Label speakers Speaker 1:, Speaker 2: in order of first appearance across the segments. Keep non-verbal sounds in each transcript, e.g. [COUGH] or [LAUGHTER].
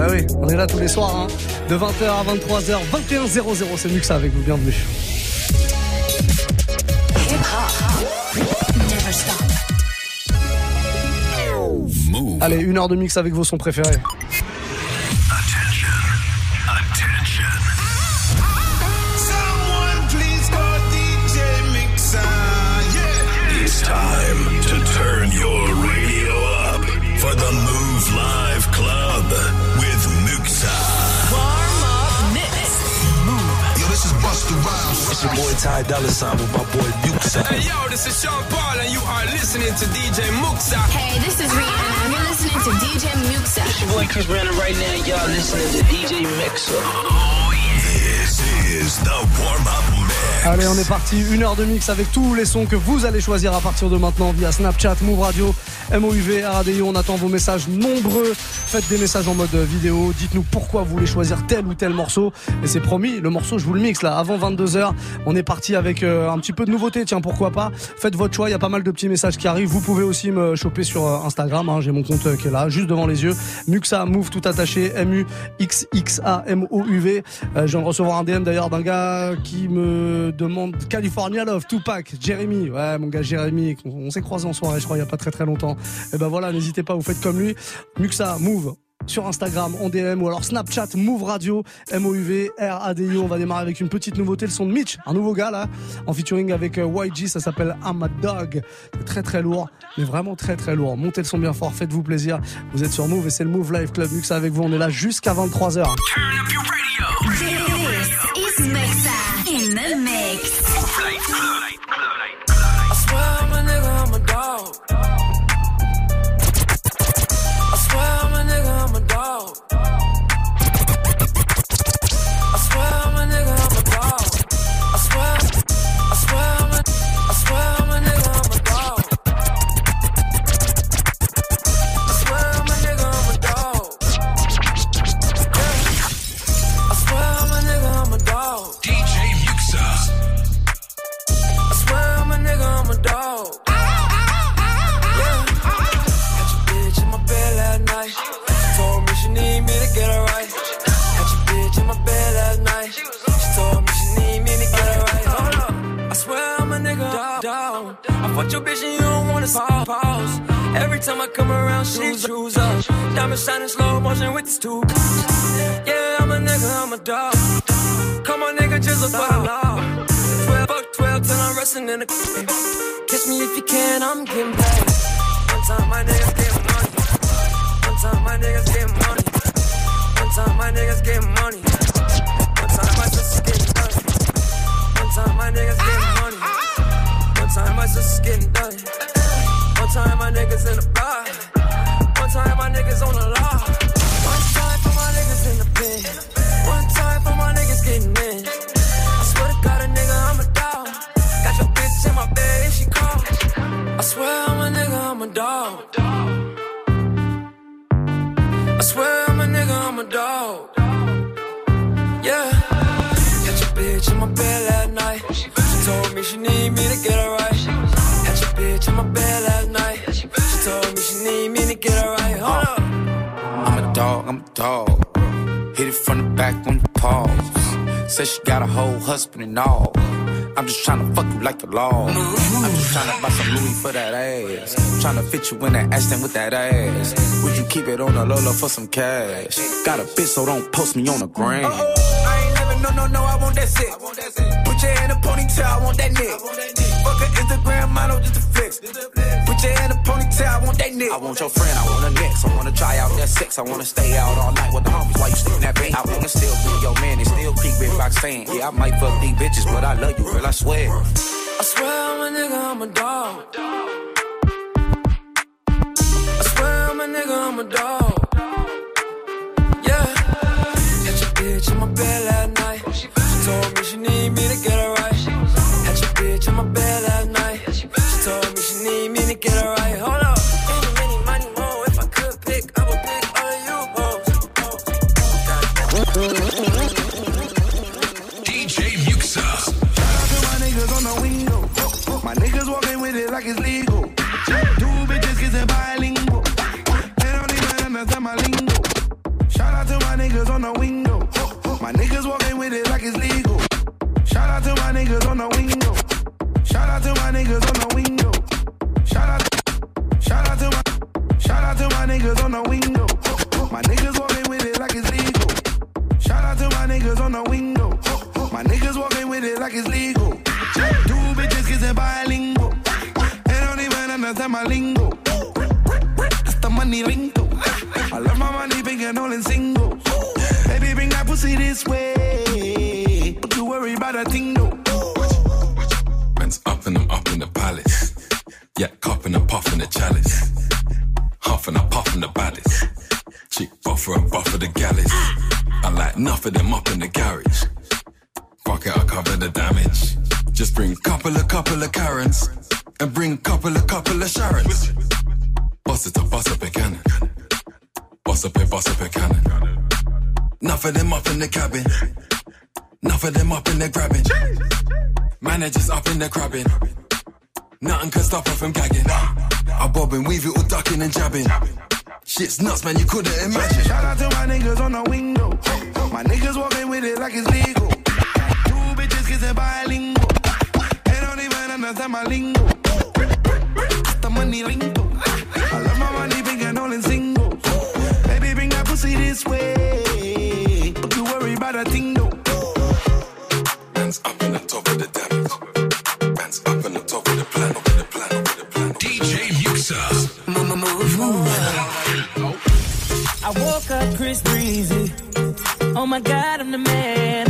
Speaker 1: Bah oui, on est là tous les soirs, hein. de 20h à 23h, 21h00, c'est Muxa avec vous, bienvenue. Allez, une heure de mix avec vos sons préférés.
Speaker 2: It's your boy Ty Dolla Sign with my boy Muxa. Hey yo, this is Sean Paul and you are listening to DJ Muxa.
Speaker 3: Hey, this is Rihanna and you're listening to DJ Muxa.
Speaker 4: It's your boy Chris Brandon right now. Y'all listening to DJ Muxa. Oh
Speaker 2: yeah. This is the warm-up
Speaker 1: Allez, on est parti. Une heure de mix avec tous les sons que vous allez choisir à partir de maintenant via Snapchat, Move Radio, MOUV, RADIO. On attend vos messages nombreux. Faites des messages en mode vidéo. Dites-nous pourquoi vous voulez choisir tel ou tel morceau. Et c'est promis, le morceau, je vous le mixe là. Avant 22h, on est parti avec euh, un petit peu de nouveauté. Tiens, pourquoi pas? Faites votre choix. Il y a pas mal de petits messages qui arrivent. Vous pouvez aussi me choper sur euh, Instagram. Hein. J'ai mon compte euh, qui est là, juste devant les yeux. Muxa, Move tout attaché. M-U-X-X-A-M-O-U-V. je viens de recevoir un DM d'ailleurs d'un gars qui me demande California Love, Tupac, Jeremy. Ouais, mon gars Jérémy, on, s'est croisé en soirée, je crois, il y a pas très très longtemps. Et ben voilà, n'hésitez pas, vous faites comme lui. Muxa, Move, sur Instagram en DM ou alors Snapchat Move Radio M-O-U-V R-A-D-I On va démarrer avec une petite nouveauté, le son de Mitch, un nouveau gars là, en featuring avec euh, YG, ça s'appelle I'm a Dog. C'est très très lourd, mais vraiment très très lourd. Montez le son bien fort, faites-vous plaisir. Vous êtes sur Move et c'est le Move Live Club Muxa avec vous, on est là jusqu'à 23h. I'm a dog.
Speaker 5: Hit it from the back on the paws. Said she got a whole husband and all. I'm just trying to fuck you like the law. I'm just trying to buy some Louis for that ass. Trying to fit you in that Aston with that ass. Would you keep it on the Lola for some cash? Got a bitch, so don't post me on the gram.
Speaker 6: Oh, I ain't never, no, no, no, I want that shit. Put your in a ponytail, I want that neck. Fuck an Instagram model just to flex. Put your hand in a ponytail, I want that nigga.
Speaker 5: I want your friend, I want a next. I wanna try out that sex. I wanna stay out all night with the homies while you sticking that bank. I wanna still be your man and still creep big box fan. Yeah, I might fuck these bitches, but I love you, girl, I swear.
Speaker 6: I swear I'm a nigga, I'm a dog. I swear I'm a nigga, I'm a dog.
Speaker 2: It's legal. Two bitches kissing bilingual.
Speaker 7: They don't even understand my lingo. That's the money lingo. I love my money big and all in single. Baby, bring that pussy this way. Don't you worry about a thing though.
Speaker 8: Man's up and I'm up in the palace. Yeah, cupping and puffing the chalice. Huffing and puffing the baddest. Chick buffer and buffer the gallus. I like enough of them up in the garage. Fuck it, I'll cover the damage. Just bring couple of couple of Karens. And bring couple of couple of Sharons. Bust it up, bust up a cannon. Bust up a bust up a cannon. Enough of them up in the cabin. Enough of them up in the grabbing. Managers up in the crabbing. Nothing can stop her from gagging. I bob and weave it all ducking and jabbing. Shit's nuts, man, you couldn't imagine.
Speaker 7: Shout out to my niggas on the window. My niggas walking with it like it's legal. Two bitches kissing bilingual. They don't even understand my lingo. It's money lingo. I love my money big and all in single. Baby, bring that pussy this way. Don't you worry about a thing though.
Speaker 8: Man's up in the top of the damage. Man's up in the top of the plan, up in the plan, up the plan. DJ Muxxa.
Speaker 9: I woke up Chris Breezy. Oh my god, I'm the man.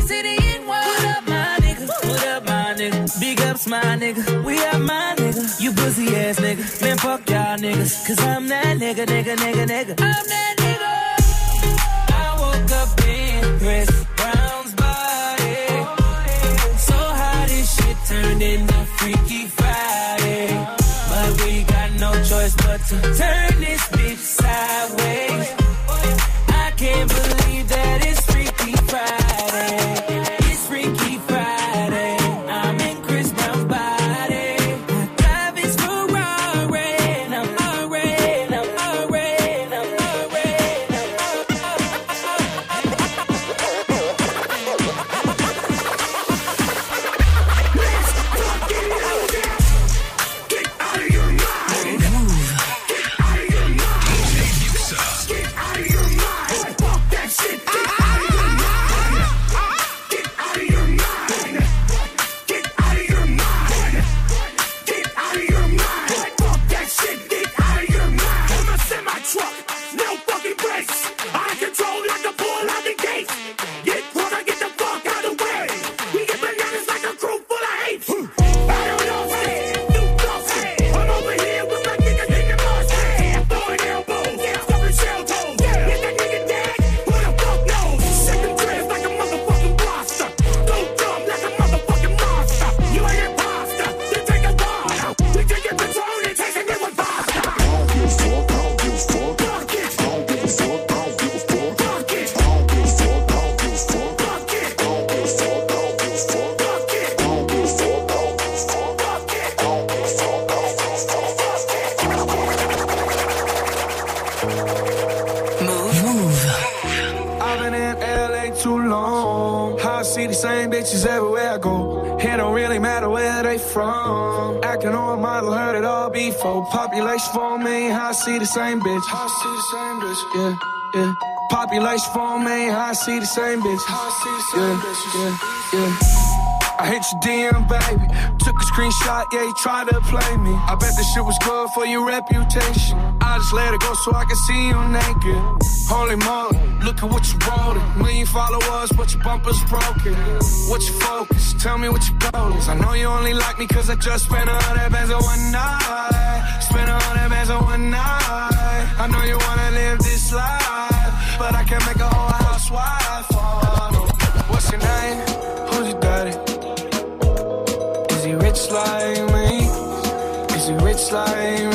Speaker 9: nigga? Big ups, my nigga. We are my nigga. You pussy ass nigga. Man, fuck y'all niggas. Cause I'm that nigga, nigga, nigga, nigga. I'm that nigga. I woke up in Chris
Speaker 7: all before. Population four million, I see the same bitch. I see the same bitch, yeah, yeah. Population four million, I see the same bitch. I see the same bitch, yeah, yeah. I hit your DM, baby. Took a screenshot, yeah, you tried to play me. I bet this shit was good for your reputation. I just let it go so I can see you naked. Holy moly, look at what you rolling. Million followers, but your bumper's broken. What's your focus? Tell me what your goal is. I know you only like me cause I just spent a hundred bands on one night. Spent a hundred bands on one night. I know you wanna live this life, but I can't make a whole housewife. Oh. What's your name? Is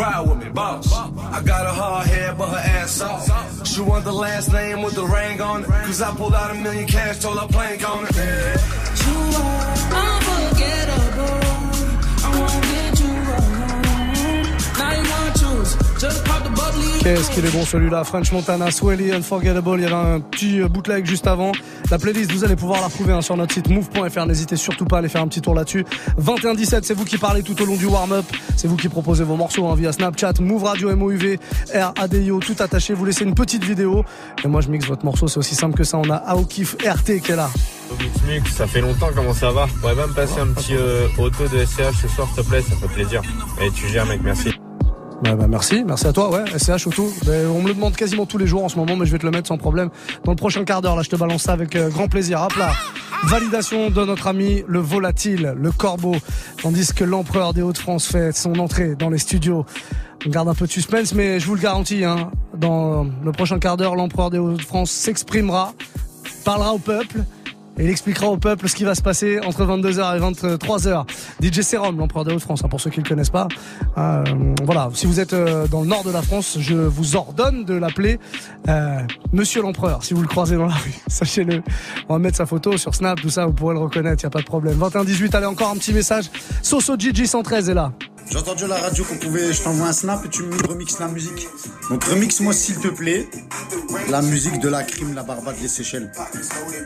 Speaker 7: Ride with me, boss. I got a hard head, but her ass soft. She want the last name with the ring on it. Cause I pulled out a million cash, told her plank on it.
Speaker 10: You are
Speaker 11: Qu'est-ce qu'il est bon celui-là, French Montana, Swelly, Unforgettable. Il y avait un petit euh, bootleg juste avant. La playlist, vous allez pouvoir la retrouver hein, sur notre site move.fr. N'hésitez surtout pas à aller faire un petit tour là-dessus. 21-17, c'est vous qui parlez tout au long du warm-up. C'est vous qui proposez vos morceaux hein, via Snapchat, Move Radio, MOUV, RADIO, tout attaché. Vous laissez une petite vidéo. Et moi, je mixe votre morceau. C'est aussi simple que ça. On a Aokif RT qui est là.
Speaker 12: Mix ça fait longtemps, comment ça va? Pourrais pas me passer un petit euh, auto de SCH ce soir, s'il te plaît, ça fait plaisir. Et tu gères, mec, merci.
Speaker 11: Bah, bah, merci, merci à toi, ouais, SCH tout. Ben, on me le demande quasiment tous les jours en ce moment, mais je vais te le mettre sans problème. Dans le prochain quart d'heure, là, je te balance ça avec euh, grand plaisir. Hop là. Validation de notre ami le volatile, le corbeau. Tandis que l'empereur des Hauts-de-France fait son entrée dans les studios. On garde un peu de suspense, mais je vous le garantis, hein, dans le prochain quart d'heure, l'empereur des Hauts-de-France s'exprimera, parlera au peuple. Et il expliquera au peuple ce qui va se passer entre 22h et 23h. DJ Serum, l'empereur des Hauts-de-France, hein, pour ceux qui ne le connaissent pas. Euh, voilà, si vous êtes euh, dans le nord de la France, je vous ordonne de l'appeler euh, Monsieur l'empereur, si vous le croisez dans la rue. [LAUGHS] Sachez-le. On va mettre sa photo sur Snap, tout ça, vous pourrez le reconnaître, il a pas de problème. 21-18, allez, encore un petit message. Soso Gigi 113 est là.
Speaker 13: J'ai entendu à la radio qu'on pouvait, je t'envoie un snap et tu me remixes la musique. Donc remix-moi s'il te plaît la musique de la crime, la barbade, les Seychelles.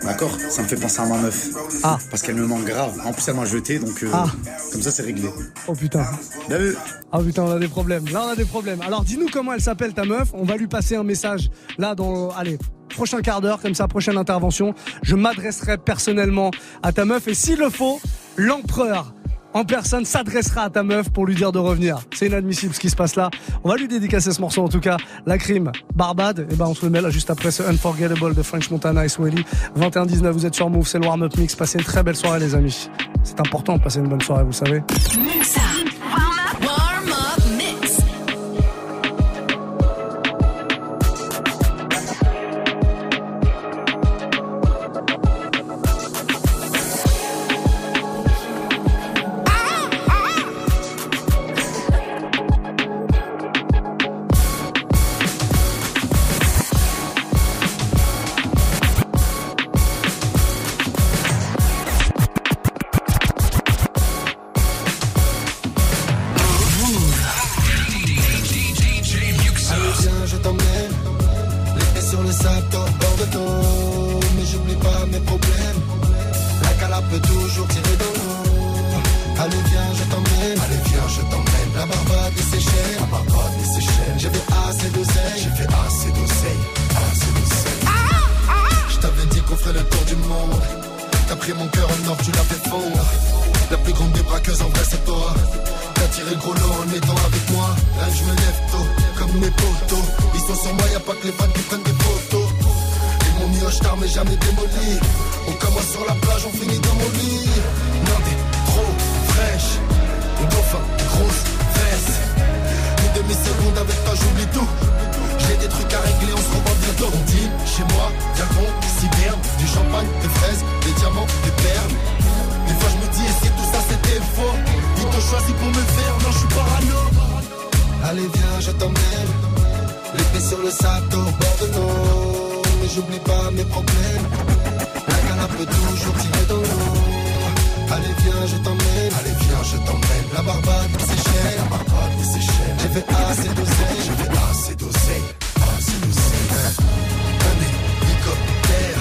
Speaker 13: D'accord? Ça me fait penser à ma meuf.
Speaker 11: Ah.
Speaker 13: Parce qu'elle me manque grave. En plus elle m'a jeté donc euh,
Speaker 11: Ah.
Speaker 13: comme ça c'est réglé.
Speaker 11: Oh putain.
Speaker 13: Bien vu?
Speaker 11: Ah putain, on a des problèmes. Là, on a des problèmes. Alors, dis-nous comment elle s'appelle ta meuf. On va lui passer un message là dans. Allez. Prochain quart d'heure, comme ça, prochaine intervention. Je m'adresserai personnellement à ta meuf et s'il le faut, l'empereur en personne s'adressera à ta meuf pour lui dire de revenir. C'est inadmissible ce qui se passe là. On va lui dédicacer ce morceau en tout cas. La crime, Barbade. Et ben on se le met là juste après ce Unforgettable de French Montana et Swelly. 21-19, vous êtes sur Move, c'est le warm-up mix. Passez une très belle soirée les amis. C'est important de passer une bonne soirée, vous savez.
Speaker 14: Le sable, au bord de l'eau. Mais j'oublie pas mes problèmes. La canne peut toujours tirer dans l'eau. Allez viens, je t'emmène. Allez viens, je t'emmène. La barbade, des Seychelles. La barbade, des Seychelles. J'ai fait assez d'oseille. J'ai fait assez d'oseille. Assez d'oseille. Un hélicoptère.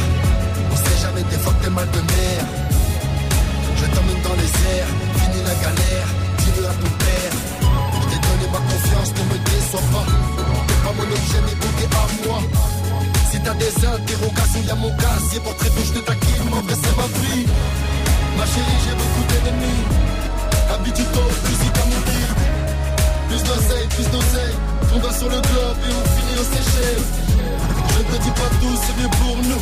Speaker 14: On sait jamais des fois que t'es mal de mer. Je t'emmène dans les airs. Fini la galère. Dis-le à ton père. Je t'ai donné ma confiance, ne me déçois pas. Mon objet, mais bon, t'es à moi. Si t'as des interrogations, y'a mon casier. Peu, je te taquine, en vrai, c'est ma vie. Ma chérie, j'ai beaucoup d'ennemis. Habitue-toi au fusil à mon bide. Plus d'oseille, plus d'oseille. On sur le globe et on finit au Seychelles. Je ne te dis pas tout, c'est mieux pour nous.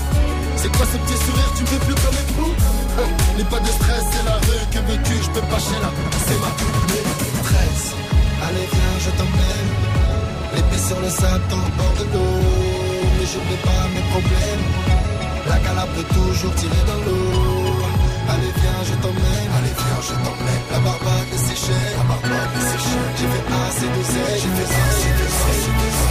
Speaker 14: C'est quoi ce petit sourire, tu me fais plus comme époux Hein, N'aie pas de stress, c'est la rue, que veux-tu, je peux pas chez là. C'est ma maîtresse. Allez, viens, je t'emmène sur le sable dans le bord de l'eau. Mais j'oublie pas mes problèmes. La calabre peut toujours tirer dans l'eau. Allez viens, je t'emmène.
Speaker 15: Allez viens, je t'emmène.
Speaker 14: La barbade de Seychelles. La barbade de Seychelles. J'ai fait assez d'oseille. J'ai fait ça, j'ai fait ça, j'ai fait ça.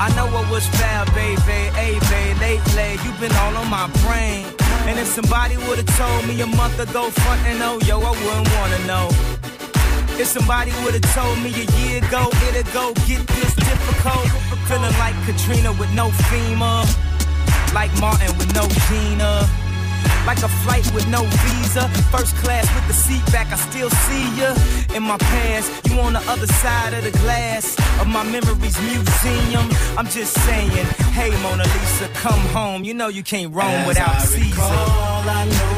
Speaker 16: I know
Speaker 15: what was fair, baby. Hey, babe, lately you've been all on my brain. And if somebody would've told me a month ago, front and oh, yo, I wouldn't wanna know. If somebody would've told me a year ago, it'd go get this difficult. Feeling like Katrina with no FEMA. Like Martin with no Gina. Like a flight with no visa. First class with the seat back, I still see ya. In my past, you on the other side of the glass of my memories museum. I'm just saying, hey Mona Lisa, come home. You know you can't roam
Speaker 16: As
Speaker 15: without
Speaker 16: I
Speaker 15: Caesar.
Speaker 16: recall, I know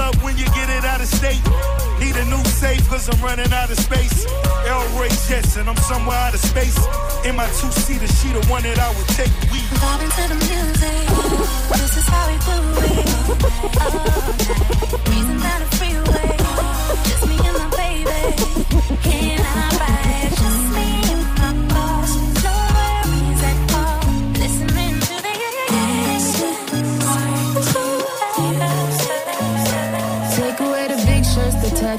Speaker 17: up when you get it out of state. Need a new safe, cause I'm running out of space. El Ray Jetson, I'm somewhere out of space. In my two seater, she the one that I would take weed.
Speaker 10: Vibing to the music. This is how we do it. Uh, All night. Breezing down the freeway. Just me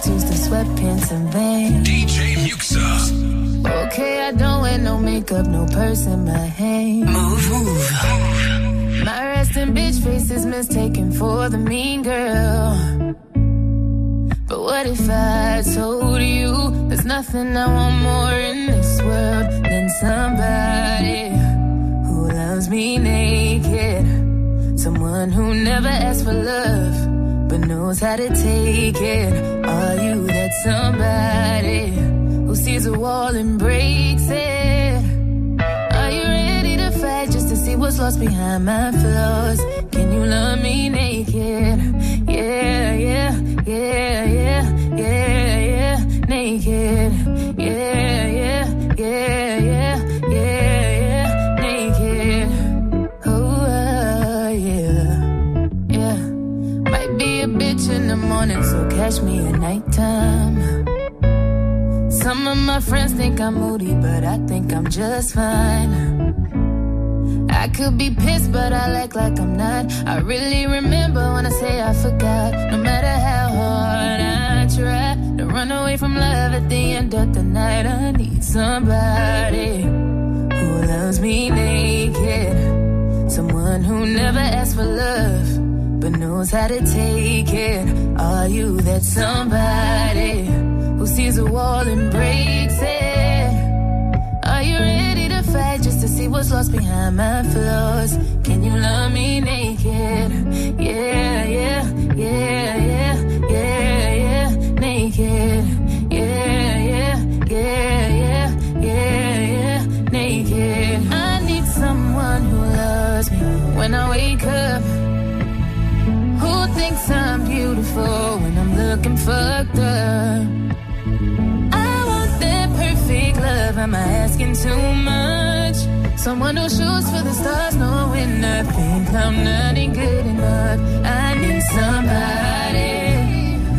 Speaker 18: tattoos, the sweatpants, and veins.
Speaker 19: DJ Muxxa.
Speaker 18: Okay, I don't wear no makeup, no purse in my hand.
Speaker 20: Move, move.
Speaker 18: My resting bitch face is mistaken for the mean girl. But what if I told you there's nothing I want more in this world than somebody who loves me naked? Someone who never asks for love, but knows how to take it. Are you that somebody who sees a wall and breaks it? Are you ready to fight just to see what's lost behind my flaws? Can you love me naked? Yeah, yeah, yeah, yeah, yeah, yeah, naked. Yeah, yeah, yeah, yeah, morning, so catch me at nighttime. Some of my friends think I'm moody, but I think I'm just fine. I could be pissed, but I act like I'm not. I really remember when I say I forgot. No matter how hard I try to run away from love at the end of the night, I need somebody who loves me naked. Someone who never asks for love, but knows how to take it. Are you that somebody who sees a wall and breaks it? Are you ready to fight just to see what's lost behind my flaws? Can you love me naked? Yeah, yeah, yeah, yeah, yeah, yeah, naked. Yeah, yeah, yeah, yeah, yeah, yeah, naked. I need someone who loves me when I wake up. Thinks I'm beautiful when I'm looking fucked up? I want that perfect love. Am I asking too much? Someone who shoots for the stars, knowing I think I'm not good enough. I need somebody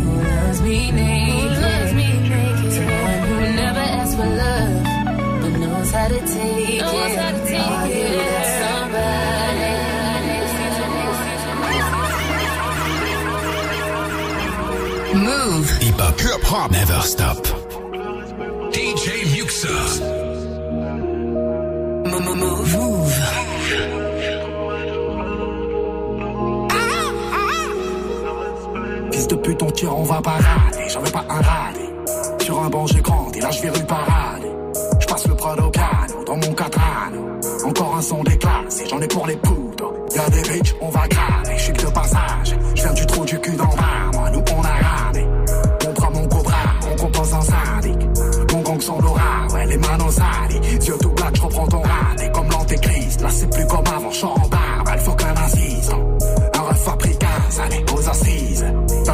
Speaker 18: who loves me.
Speaker 20: Move. Hip hop. Hip hop. Never stop. DJ Muxa. Move. Move.
Speaker 21: Fils de pute, ton cœur, on va parader. J'en veux pas un radé. Sur un banc, j'ai grandi, là, je vais rue parade. Je passe le Prado Cano dans mon Catrano. Encore un son déclassé, j'en ai pour les poudres. Y'a des bitches, on va cramer.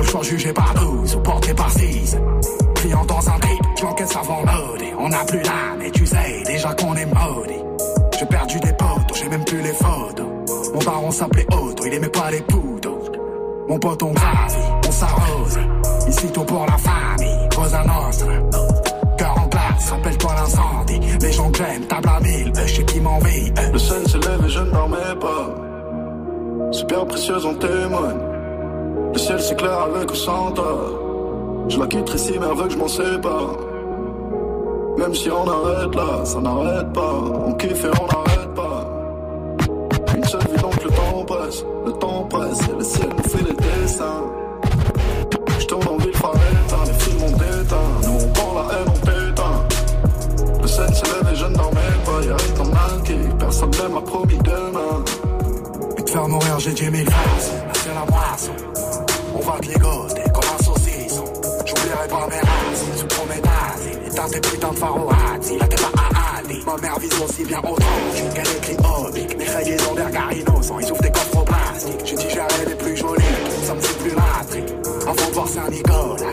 Speaker 21: Le choix jugé par 12 ou porté par 6. Client dans un trip, je avant modé. On n'a plus l'âme et tu sais déjà qu'on est maudit. J'ai perdu des potes, j'ai même plus les photos. Mon baron s'appelait Otto, il aimait pas les poudres. Mon pote on gravit, on s'arrose. Ici tout pour la famille, Cosa Nostra. Cœur en glace, rappelle-toi l'incendie. Les gens que j'aime, table à mille, euh, je sais qui m'envie. euh.
Speaker 22: Le sun s'élève et je ne dormais pas. Super précieuse, on témoigne. Le ciel s'éclaire avec ou sans. Je la quitterai si mais que je m'en sépare. Même si on arrête là, ça n'arrête pas. On kiffe et on n'arrête pas. Une seule vie donc le temps presse. Le temps presse et le ciel nous fait des dessins. Je tourne en ville, éteint, les films ont déteint. Nous on prend la haine, on t'éteint. Le scène s'élève et je ne dormais pas. Y'a mal qui personne ne m'a promis demain.
Speaker 21: Et te faire mourir, j'ai dit mille faces. On va te ligoter comme un saucisson. J'oublierai pas mes racines sous prométhazine. Éteins tes putains de farouati. Là, t'es pas Ali. Ma mère vise aussi bien au tranche qu'elle écrit oblique. Mes rayés ont des innocents. Ils ouvrent des coffres au plastique. J'ai j'allais les plus jolis. Ça me fait plus matrique. Avant de voir Saint-Nicolas,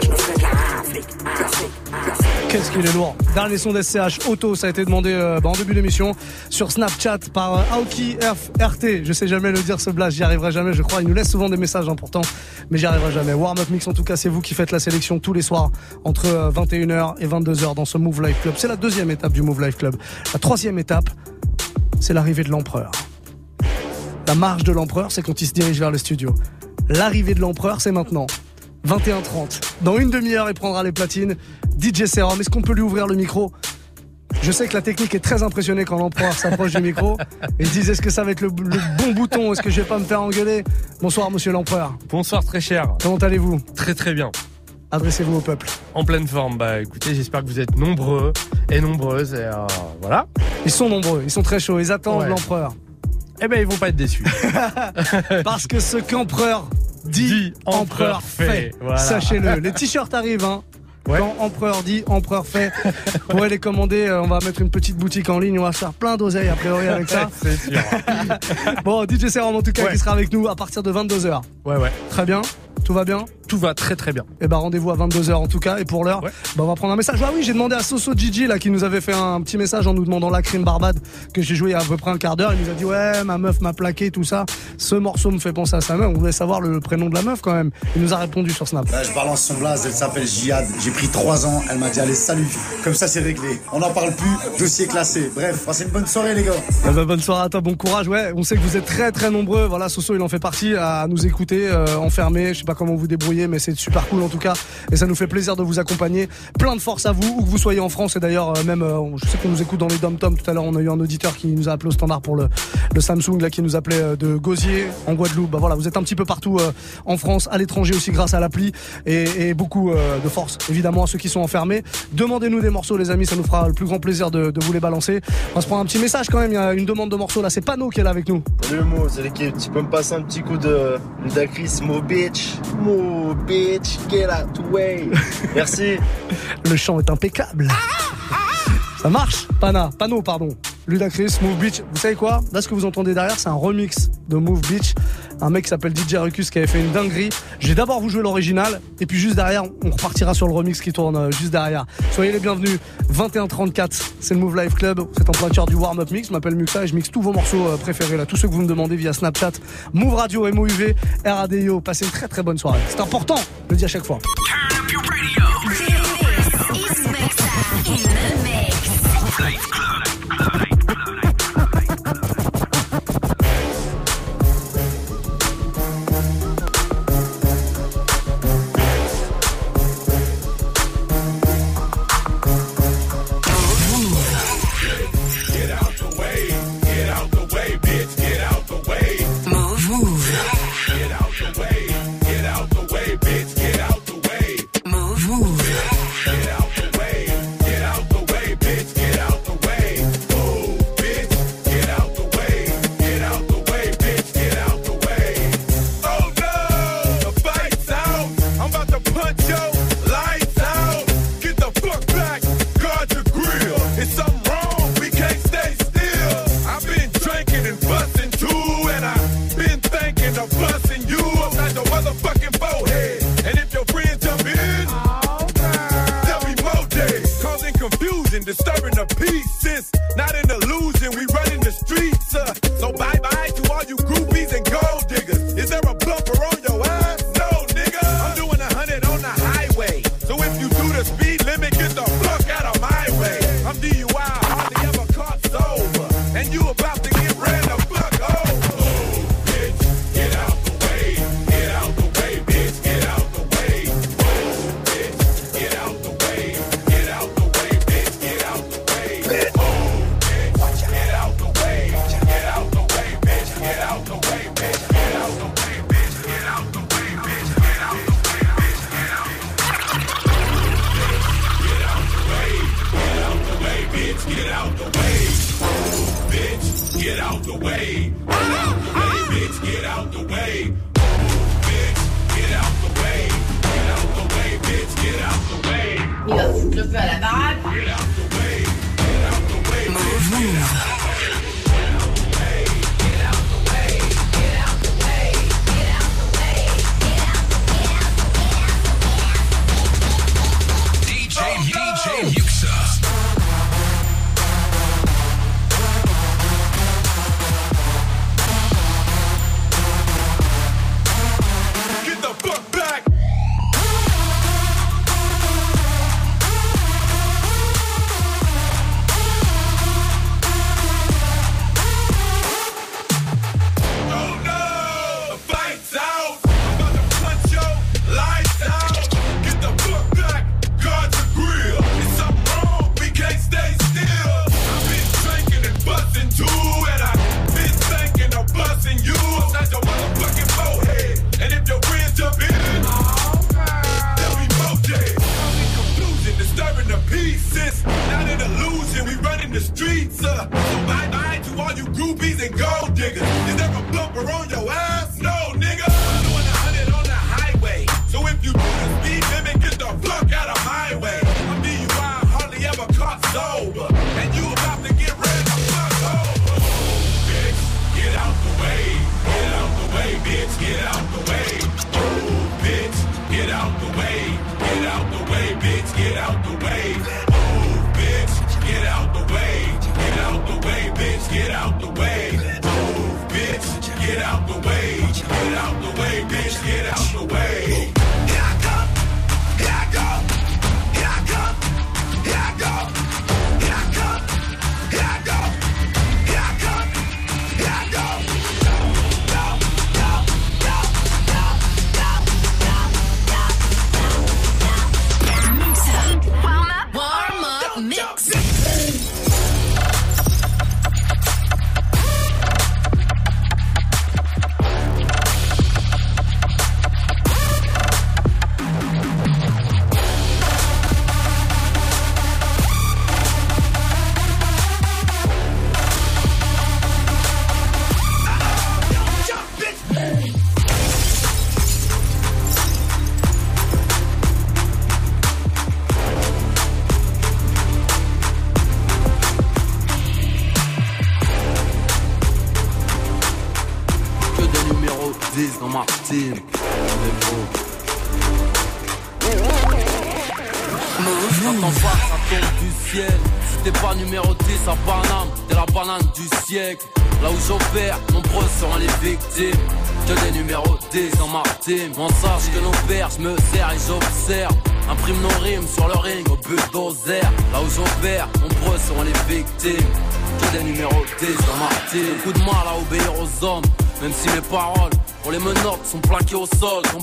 Speaker 11: Qu'est-ce qu'il est lourd. Dernier son d'SCH Auto, ça a été demandé euh, bah, en début d'émission sur Snapchat par euh, Aoki F RT. Je sais jamais le dire ce blast, j'y arriverai jamais, je crois. Il nous laisse souvent des messages importants, mais j'y arriverai jamais. Warm Up Mix, en tout cas, c'est vous qui faites la sélection tous les soirs entre euh, 21h et 22h dans ce Move Life Club. C'est la deuxième étape du Move Life Club. La troisième étape, c'est l'arrivée de l'empereur. La marche de l'empereur, c'est quand il se dirige vers le studio. L'arrivée de l'empereur, c'est maintenant. 21h30. Dans une demi-heure, il prendra les platines. DJ Serum, est-ce qu'on peut lui ouvrir le micro? Je sais que la technique est très impressionnée quand l'empereur s'approche du micro. [LAUGHS] Et ils disent est-ce que ça va être le, le bon bouton? Est-ce que je vais pas me faire engueuler? Bonsoir, monsieur l'empereur.
Speaker 23: Bonsoir très cher.
Speaker 11: Comment allez-vous?
Speaker 23: Très très bien.
Speaker 11: Adressez-vous au peuple.
Speaker 23: En pleine forme. Bah écoutez, j'espère que vous êtes nombreux et nombreuses. Et euh, voilà.
Speaker 11: Ils sont nombreux, ils sont très chauds, ils attendent
Speaker 23: Ouais.
Speaker 11: l'empereur.
Speaker 23: Eh ben ils vont pas être déçus. [LAUGHS]
Speaker 11: Parce que ce qu'empereur dit, empereur
Speaker 23: fait. Voilà.
Speaker 11: Sachez-le. Les t-shirts arrivent, hein. Quand empereur dit, empereur fait. [LAUGHS] Pour les commander, euh, on va mettre une petite boutique en ligne. On va se faire plein d'oseilles a priori avec ça. [LAUGHS]
Speaker 23: C'est sûr. [LAUGHS]
Speaker 11: Bon, DJ Serum en tout cas
Speaker 23: Ouais.
Speaker 11: qui sera avec nous à partir de 22h.
Speaker 23: Ouais, ouais.
Speaker 11: Très bien. Tout va bien?
Speaker 23: Tout va très très bien.
Speaker 11: Eh ben rendez-vous à 22h en tout cas et pour l'heure, bah, on va prendre un message. Ah oui, j'ai demandé à Soso Gigi là qui nous avait fait un petit message en nous demandant la crime Barbade que j'ai joué il y a à peu près un quart d'heure. Il nous a dit ouais, ma meuf m'a plaqué tout ça. Ce morceau me fait penser à sa meuf. On voulait savoir le prénom de la meuf quand même. Il nous a répondu sur Snap.
Speaker 13: Là, je balance son blaze, elle s'appelle Jihad. J'ai pris 3 ans, elle m'a dit allez, salut. Comme ça, c'est réglé. On n'en parle plus, dossier classé. Bref, passez une bonne soirée, les gars.
Speaker 11: Eh ben, bonne soirée à toi, bon courage. Ouais, on sait que vous êtes très très nombreux. Voilà, Soso, il en fait partie à nous écouter, euh, enfermés. Je sais pas comment vous débrouillez, mais c'est super cool en tout cas. Et ça nous fait plaisir de vous accompagner. Plein de force à vous, où que vous soyez en France. Et d'ailleurs, euh, même, euh, je sais qu'on nous écoute dans les dom tom Tout à l'heure, on a eu un auditeur qui nous a appelé au standard pour le, Samsung, là, qui nous appelait euh, de Gosier en Guadeloupe. Bah voilà, vous êtes un petit peu partout en France, à l'étranger aussi grâce à l'appli. Et, beaucoup de force, évidemment, à ceux qui sont enfermés. Demandez-nous des morceaux, les amis. Ça nous fera le plus grand plaisir de, vous les balancer. On se prendre un petit message quand même. Il y a une demande de morceaux là. C'est Pano qui est là avec nous.
Speaker 24: Salut Mo, c'est l'équipe. Tu peux me passer un petit coup de Ludacris, Mo bitch. Mo bitch, get out the way. [LAUGHS] Merci.
Speaker 11: Le chant est impeccable. Ça marche Pana, Pano, pardon. Ludacris, Move Beach. Vous savez quoi? Là, ce que vous entendez derrière, c'est un remix de Move Beach. Un mec qui s'appelle DJ Ruckus qui avait fait une dinguerie. Je vais d'abord vous jouer l'original et puis juste derrière, on repartira sur le remix qui tourne euh, juste derrière. Soyez les bienvenus. 21-34, c'est le Move Live Club. C'est en plein du warm-up mix. Je m'appelle Muxa et je mixe tous vos morceaux euh, préférés là. Tous ceux que vous me demandez via Snapchat, Move Radio, MOUV, RADIO. Passez une très très bonne soirée. C'est important, je le dis à chaque fois.
Speaker 19: Get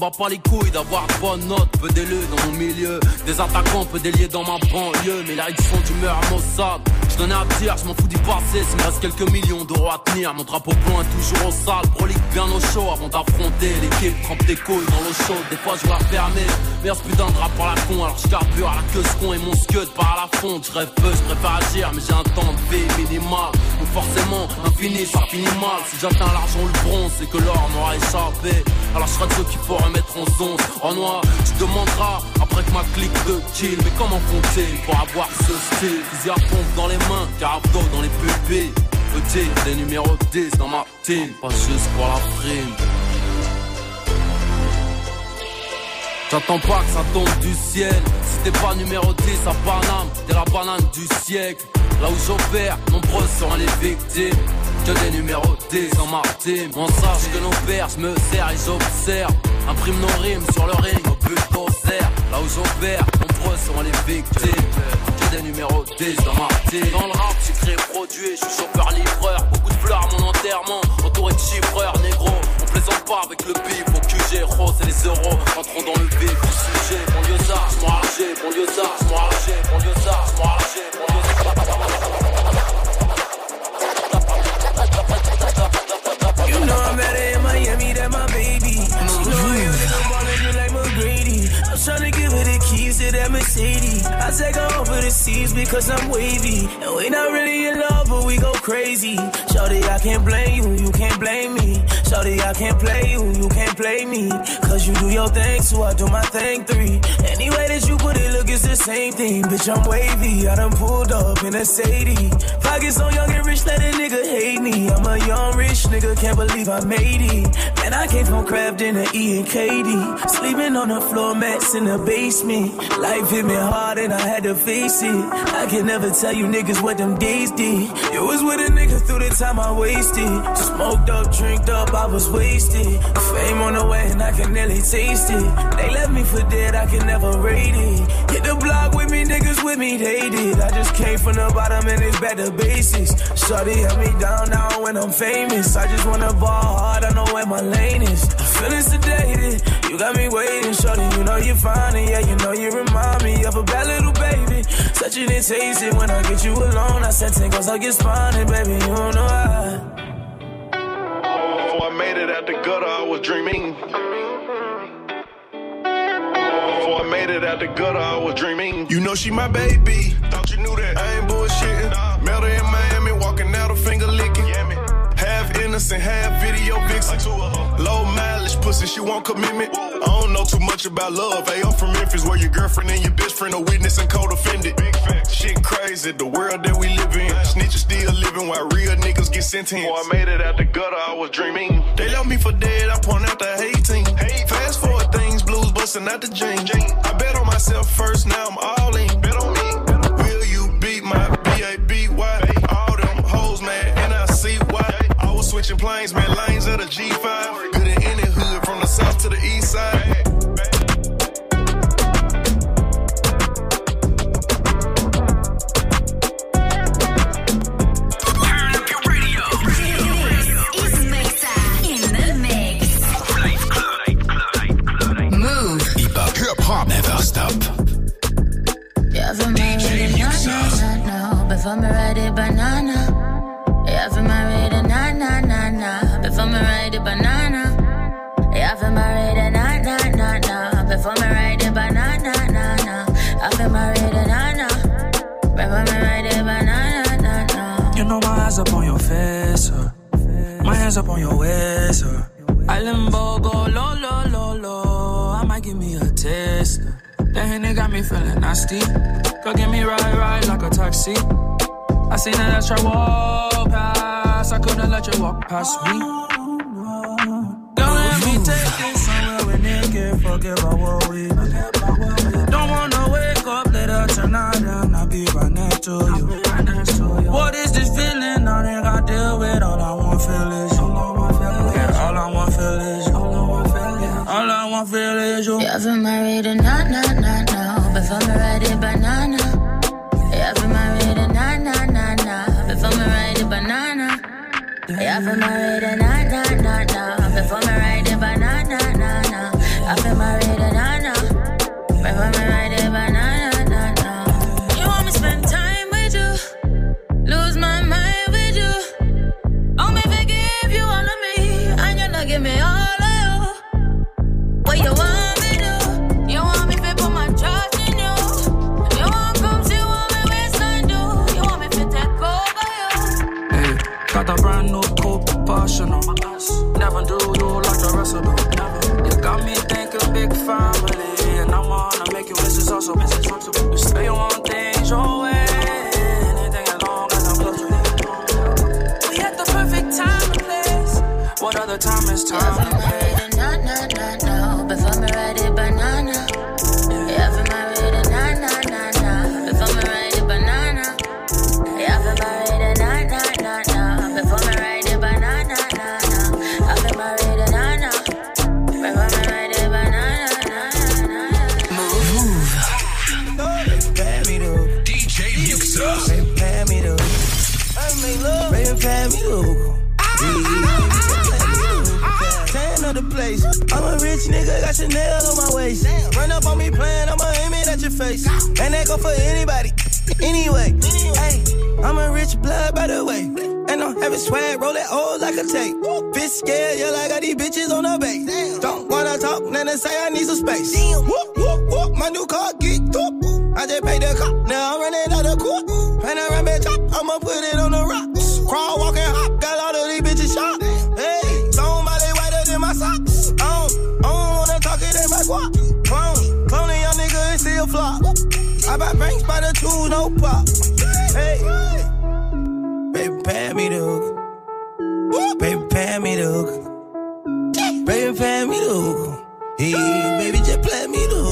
Speaker 25: bat pas les couilles d'avoir de bonnes notes. Peu d'élus dans mon milieu. Des attaquants, peu déliés dans ma banlieue. Mais la sont d'humeur à Mossad. Je donnais à dire, je m'en fous du passé. S'il me reste quelques millions d'euros à tenir. Mon drapeau blanc est toujours au sale. Prolique bien au chaud avant d'affronter l'équipe. Trempe tes couilles dans l'eau chaude. Des fois je vois fermer. Merde, putain de drap par la con. Alors je carbure à la queue ce con et mon scud par la fonte. Je rêve peu, je préfère agir. Mais j'ai un temps de vie minimal. Forcément, infini, ça finit mal. Si j'atteins l'argent ou le bronze, c'est que l'or m'aura échappé. Alors je serai de ceux qu'il faut remettre en zone. En noir, tu demanderas après que ma clique de kill. Mais comment font-ils pour avoir ce style? Fusil à pompe dans les mains, carabdo dans les pupilles. Petit, des numéros 10 dans ma team. Pas juste pour la prime. J'attends pas que ça tombe du ciel. Si t'es pas numéro 10 à Paname, t'es la banane du siècle. Là où j'opère, nombreux seront les victimes. Que des numéros 10 dans ma team. On sache que nos pères, je me sers et j'observe. Imprime nos rimes sur le ring au bulldozer. Là où j'opère, nombreux seront les victimes. Que des numéros 10 dans ma team. Dans le rap, j'ai créé produit, je suis chauffeur-livreur. Beaucoup de fleurs mon enterrement, entouré de chiffreurs, négro. On plaisante pas avec le bif au QG, rose et les euros. Entrons dans le vif du sujet. Mon lieu ça, m'en arraché, mon lieu ça, m'en arraché, mon lieu mon lieu
Speaker 6: I take her over the seas because I'm wavy. And we not really in love, but we go crazy. Shorty, I can't blame you, you can't blame me. Shorty, I can't play you, you can't play me. Cause you do your thing, so I do my thing three. Any way that you put it, look, it's the same thing. Bitch, I'm wavy, I done pulled up in a Sadie. Pockets on young and rich, let a nigga hate me. I'm a young rich nigga, can't believe I made it. Man, I came from Crafton to E and KD. Sleeping on the floor mats in the basement. Life hit me hard and I had to face it. I can never tell you niggas what them days did. It was with a nigga through the time I wasted. Smoked up, drinked up, I was wasted. Fame on the way and I can nearly taste it. They left me for dead, I can never rate it. Hit the block with me, niggas with me, they did. I just came from the bottom and it's better basics. Shorty held me down now when I'm famous. I just wanna ball hard, I know where my lane is. I'm feeling sedated, you got me waiting, shorty. You know you're fine, and yeah, you know you remind me of a bad little baby. Touching and tasting when I get you alone. I said, tingles, I get spawning, baby, you don't know how.
Speaker 22: Before I made it out the gutter, I was dreaming. I made it out the gutter, I was dreaming. You know she my baby. Thought you knew that. I ain't bullshitting. Met her in Miami, walking out a finger licking. Half innocent, half video vixen. Low mileage pussy, she want commitment. I don't know too much about love. Hey, I'm from Memphis, where your girlfriend and your best friend are witness and co-defendant. Shit crazy, the world that we live in. Snitches still living while real niggas get sentenced. Before I made it out the gutter, I was dreaming. They left me for dead, I point out the hate team. Fast forward busting out the jean. I bet on myself first, now I'm all in. Bet on me. Will you beat my B-A-B-Y? All them hoes, man, and I see why. I was switching planes, man, lanes of the G5.
Speaker 18: Before me ride it banana. Yeah, for my ready, na na na na. Before me ride it banana. Yeah, for my ready, na na na na. Before me ride it banana na na. I feel my ready, na na. Before me ride it banana na na.
Speaker 6: You know my eyes up on your face, uh. my hands up on your waist. Uh. I limbo go low, low, low, low. I might give me a taste. uh. That Henny got me feeling nasty. Go get me ride, ride like a taxi. I seen that extra walk past. I couldn't let you walk past me. Don't let me
Speaker 26: take it somewhere we naked, forget about what we Don't wanna wake up later tonight and I'll be right next to you. What is this feeling I ain't got deal with? All I want to feel is you. Yeah, all I want feel is you. All I want feel is you.
Speaker 27: You haven't married a nah nah nah nah Before me ride a banana You haven't married a nah nah nah nah Before me ride a banana. nah time
Speaker 26: for anybody. Anyway, hey, I'm a rich blood by the way. And I'm having swag, roll that old like a tape. Bitch scared, yeah, like I got these bitches on the base. Don't wanna talk, then say I need some space. My new Hey, baby, pay me the. Baby, pay me. Baby, pay me baby, just play me.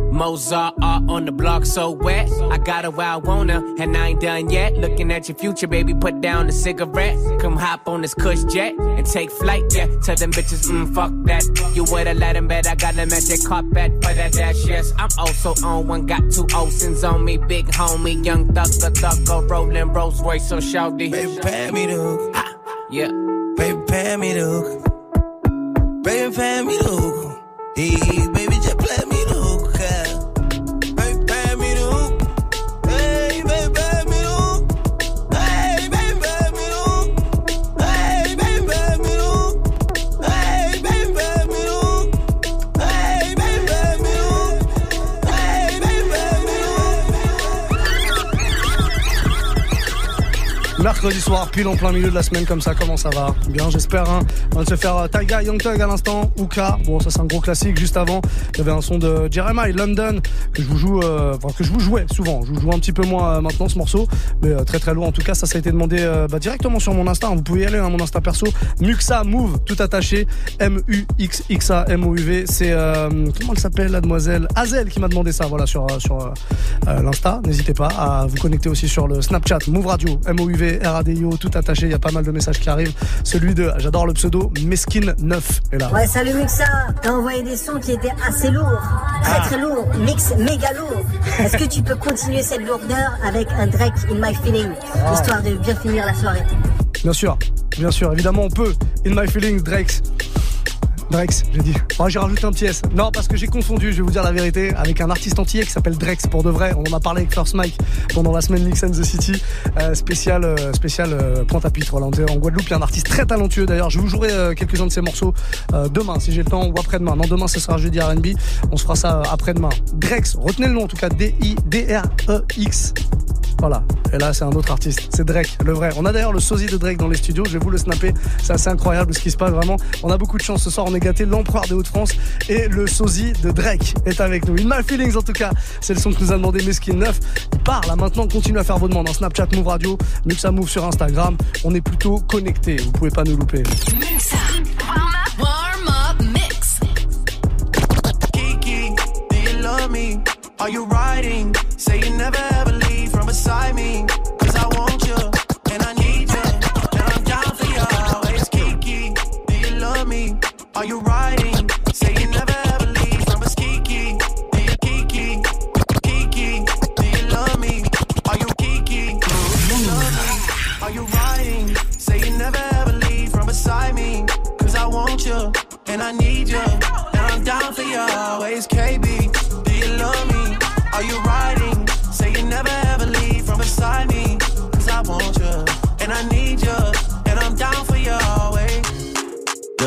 Speaker 28: Mozart art on the block, so wet. I got her where I her, and I ain't done yet. Looking at your future, baby, put down the cigarette. Come hop on this cush jet and take flight, yeah. Tell them bitches, mm, fuck that. You would've let them bet I got them at their carpet for that dash, yes. I'm also on one, got two Olsen's on me. Big homie, young thug, the thugger, thugger, rolling Rolls Royce, so shouty.
Speaker 26: Baby, pay me the hook.
Speaker 28: Yeah.
Speaker 26: Baby, pay me the hook. Baby, pay me the hook. Hey, baby,
Speaker 11: Mercredi soir, pile en plein milieu de la semaine comme ça, comment ça va Bien, j'espère. Hein. On va se faire euh, Taiga, Young Thug à l'instant, Uka. Bon, ça c'est un gros classique. Juste avant, il y avait un son de Jeremiah London que je vous joue, euh, que je vous jouais souvent. Je vous joue un petit peu moins euh, maintenant ce morceau, mais euh, très très lourd. En tout cas, ça, ça a été demandé bah, directement sur mon Insta. Vous pouvez y aller, hein, mon Insta perso. Muxa Move, tout attaché. M-U-X-X-A M-O-U-V. C'est euh, comment elle s'appelle, la demoiselle Azel qui m'a demandé ça. Voilà sur sur l'Insta. N'hésitez pas à vous connecter aussi sur le Snapchat Move Radio, M-O-U-V, R-A-D-I-O, tout attaché. Il y a pas mal de messages qui arrivent. Celui de, j'adore le pseudo, Meskin 9 est là.
Speaker 29: Ouais, salut Mixa. T'as envoyé des sons qui étaient assez lourds. Très
Speaker 11: Ah.
Speaker 29: très lourds. Mix méga lourd. Est-ce que tu peux continuer cette lourdeur avec un Drake in my feeling
Speaker 11: Ah.
Speaker 29: Histoire de bien finir la soirée?
Speaker 11: Bien sûr, bien sûr, évidemment on peut. In My Feelings, Drake. Drex, j'ai dit. Oh, j'ai rajouté un petit S. Non, parce que j'ai confondu, je vais vous dire la vérité, avec un artiste entier qui s'appelle Drex, pour de vrai. On en a parlé avec First Mike pendant la semaine Mix and the City. Euh, spécial, euh, spécial euh, Pointe-à-Pitre. Voilà, en Guadeloupe, il y a un artiste très talentueux d'ailleurs. Je vous jouer euh, quelques-uns de ses morceaux euh, demain, si j'ai le temps, ou après-demain. Non, demain, ce sera jeudi RB. On se fera ça euh, après-demain. Drex, retenez le nom en tout cas, D-I-D-R-E-X. Voilà. Et là, c'est un autre artiste. C'est Drake, le vrai. On a d'ailleurs le sosie de Drake dans les studios. Je vais vous le snapper. C'est assez incroyable ce qui se passe vraiment. On a beaucoup de chance ce soir. On est gâté. L'empereur des Hauts-de-France et le sosie de Drake est avec nous. In my feelings, en tout cas. C'est le son que nous a demandé Meskin 9. Il part là maintenant. Continue à faire vos demandes en Snapchat, Move Radio, Muxa Move sur Instagram. On est plutôt connectés. Vous pouvez pas nous louper.
Speaker 10: Warm up mix.
Speaker 6: Kiki, do you love me? Are you riding? Say you never ever beside me. Cause I want you, and I need you, and I'm down for you always. Kiki, do you love me? Are you riding? Say you never Kiki. Do you love me? Are you riding? Say you never ever leave from beside me. Cause I want you, and I need you, and I'm down for you always. KB,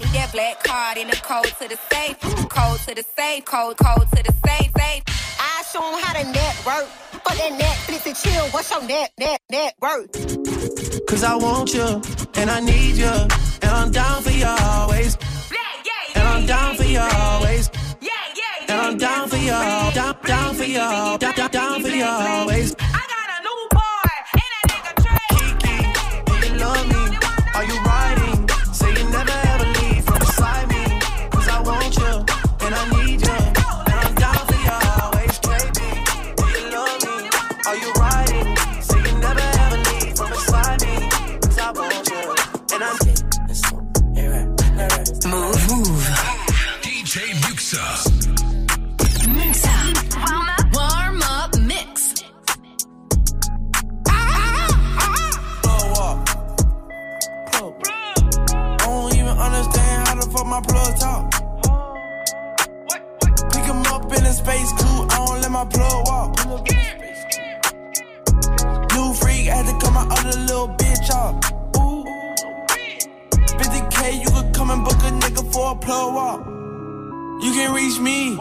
Speaker 30: that black card in the code to the safe, cold to the safe, cold, cold to the safe, safe.
Speaker 31: I show 'em how to network. Fuck that Netflix and chill. What's your net, net, net worth?
Speaker 6: Cause I want you, and I need you, and I'm down for you always. And I'm down for you always. And I'm down for you, down, down for you, down, down, down for you always.
Speaker 20: DJ Muxxa.
Speaker 10: Muxxa. Warm up, warm up mix.
Speaker 6: blow up. I don't even understand how the fuck my plug talk. Pick him up in a space coupe, I don't let my plug walk. New freak had to cut my other little bitch off. Ooh. 50k, you could come and book a nigga for a plug walk. You can reach me.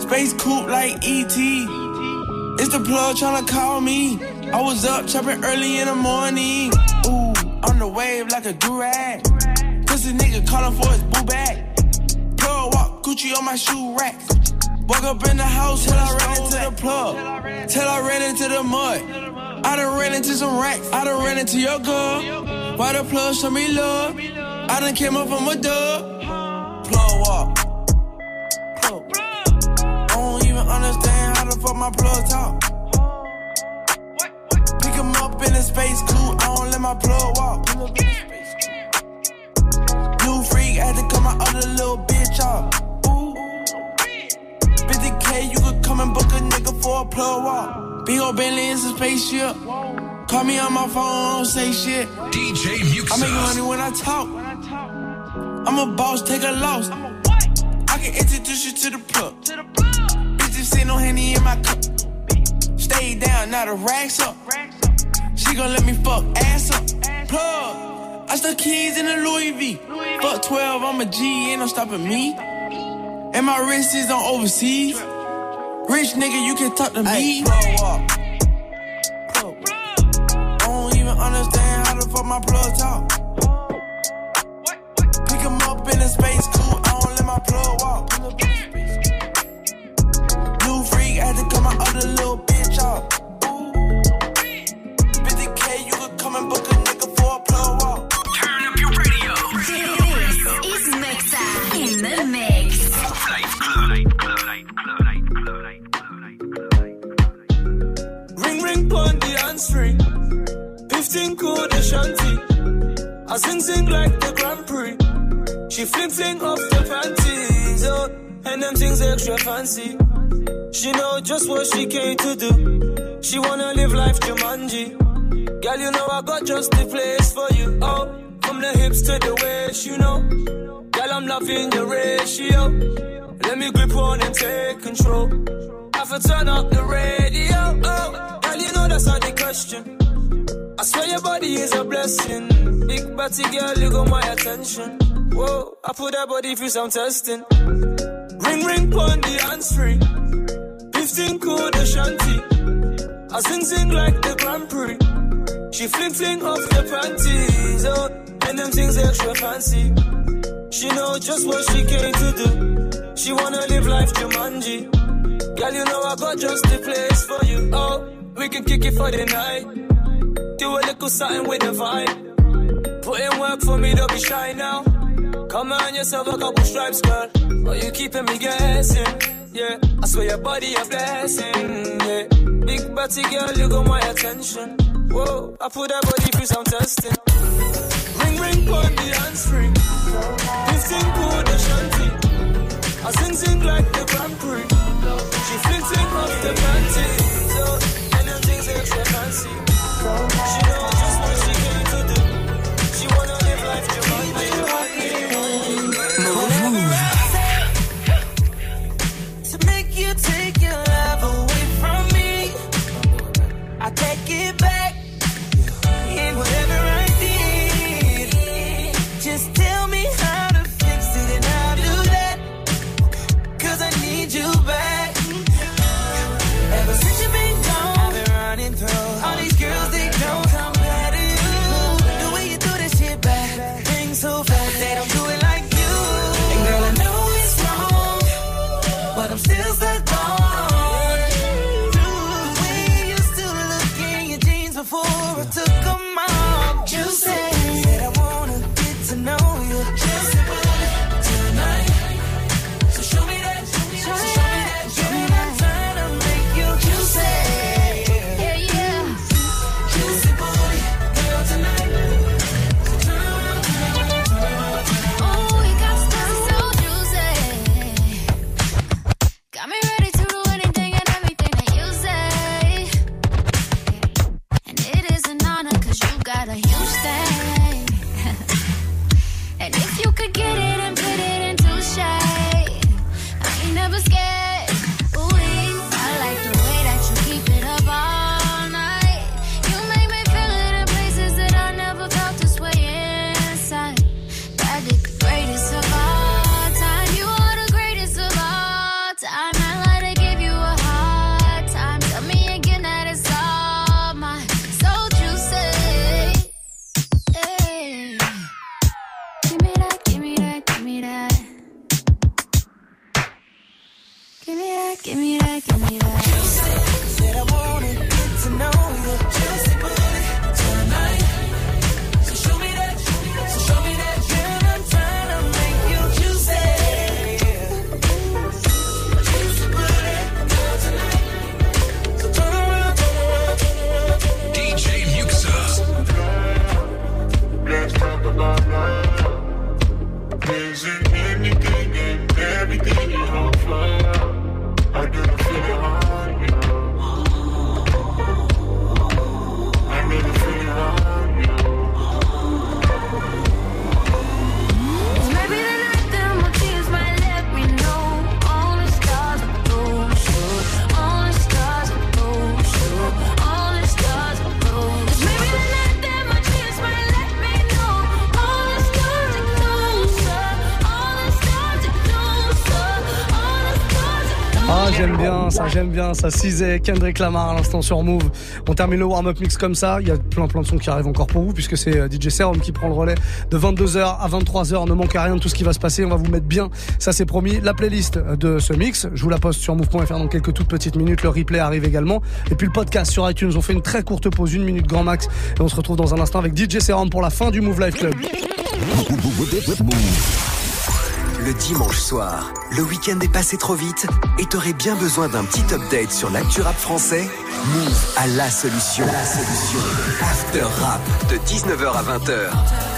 Speaker 6: Space coupe like ET. It's the plug tryna call me. I was up chopping early in the morning. Ooh, on the wave like a durag. Pussy nigga calling for his boo bag. Plug walk, Gucci on my shoe rack. Walk up in the house till I ran into the plug. Till I ran into the mud. I done ran into some racks. I done ran into your girl. Why the plug show me love? I done came up from a dub. Plug walk. The fuck my plug talk. Pick him up in a space coupe, I don't let my plug walk. New freak had to cut my other little bitch off. Ooh. 50k, you could come and book a nigga for a plug walk. Big ol' Bentley is a spaceship. Call me on my phone, don't say shit.
Speaker 20: DJ Muxxa.
Speaker 6: I make money when I talk. I'm a boss, take a loss. I can introduce you to the plug. Bitches sit no henny in my cup. Stay down, now the racks up. She gon' let me fuck ass up. Plug. I stuck keys in a Louis V. Fuck 12, I'm a G, ain't no stopping me. And my wrist is on overseas.
Speaker 32: Rich nigga, you can talk to me. Blow up. I don't even understand how the fuck my plug talk. Pick him up in a space
Speaker 7: the
Speaker 32: answering. 15 code the shanty. I sing sing like the Grand Prix. She fling fling off the panties, oh, and them things extra fancy. She know just what she came to do. She wanna live life Jumanji. Girl, you know I got just the place for you. Oh, from the hips to the waist, you know. Girl, I'm loving your ratio. Let me grip on and take control. Have to turn up the radio. Oh, girl, you know that's not the question. I swear your body is a blessing. Big body girl, you got my attention. Whoa, I put that body through some testing. Ring ring pon the answering. 15 code the shanty. I sing sing like the Grand Prix. She fling fling off the panties, oh, and them things extra fancy. She know just what she came to do. She wanna live life Jumanji. Girl, you know I got just the place for you. Oh, we can kick it for the night. Do a little something with the vibe. Put in work for me, don't be shy now. Come on yourself a couple stripes, girl. Oh, you keeping me guessing. Yeah, I swear your body a blessing. Yeah, big body girl, you got my attention. Whoa, I put that body through some testing. Ring ring pon the answering. 15 cool the shanty. I sing sing like the Grand Prix. She fling fling off the panties. Extra fancy. She know
Speaker 11: j'aime bien, ça. Cisait Kendrick Lamar à l'instant sur Move. On termine le warm-up mix comme ça, il y a plein plein de sons qui arrivent encore pour vous puisque c'est euh, DJ Serum qui prend le relais de 22h à 23h, ne manquez rien de tout ce qui va se passer, on va vous mettre bien, ça c'est promis, la playlist de ce mix, je vous la poste sur move.fr dans quelques toutes petites minutes, le replay arrive également. Et puis le podcast sur iTunes, on fait une très courte pause, une minute grand max. Et on se retrouve dans un instant avec DJ Serum pour la fin du Move Life Club.
Speaker 33: Le dimanche soir, le week-end est passé trop vite et t'aurais bien besoin d'un petit update sur l'actu rap français? Move à la solution. La solution. After Rap de 19h à 20h.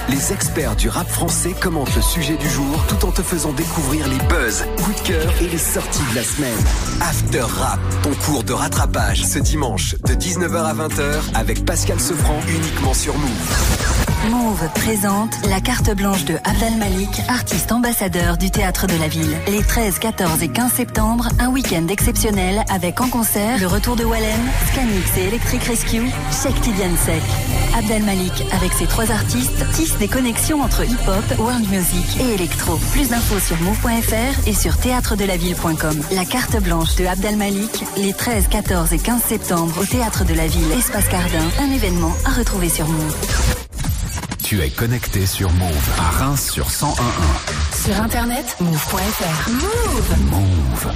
Speaker 33: Les experts du rap français commentent le sujet du jour tout en te faisant découvrir les buzz, coups de cœur et les sorties de la semaine. After Rap, ton cours de rattrapage ce dimanche de 19h à 20h avec Pascal Sefranc uniquement sur Move.
Speaker 34: Move présente la carte blanche de Abdel Malik, artiste ambassadeur du théâtre de la ville. Les 13, 14 et 15 septembre, un week-end exceptionnel avec en concert le retour de Wallen, Scanix et Electric Rescue, Sheikh Tidiane Sek. Abdel Malik, avec ses trois artistes, tisse des connexions entre hip-hop, world music et électro. Plus d'infos sur move.fr et sur théâtredelaville.com. La carte blanche de Abdel Malik, les 13, 14 et 15 septembre au théâtre de la ville, Espace Cardin, un événement à retrouver sur Move.
Speaker 20: Tu es connecté sur Move à Reims sur 1011.
Speaker 34: Sur internet, move.fr. Move
Speaker 20: Move.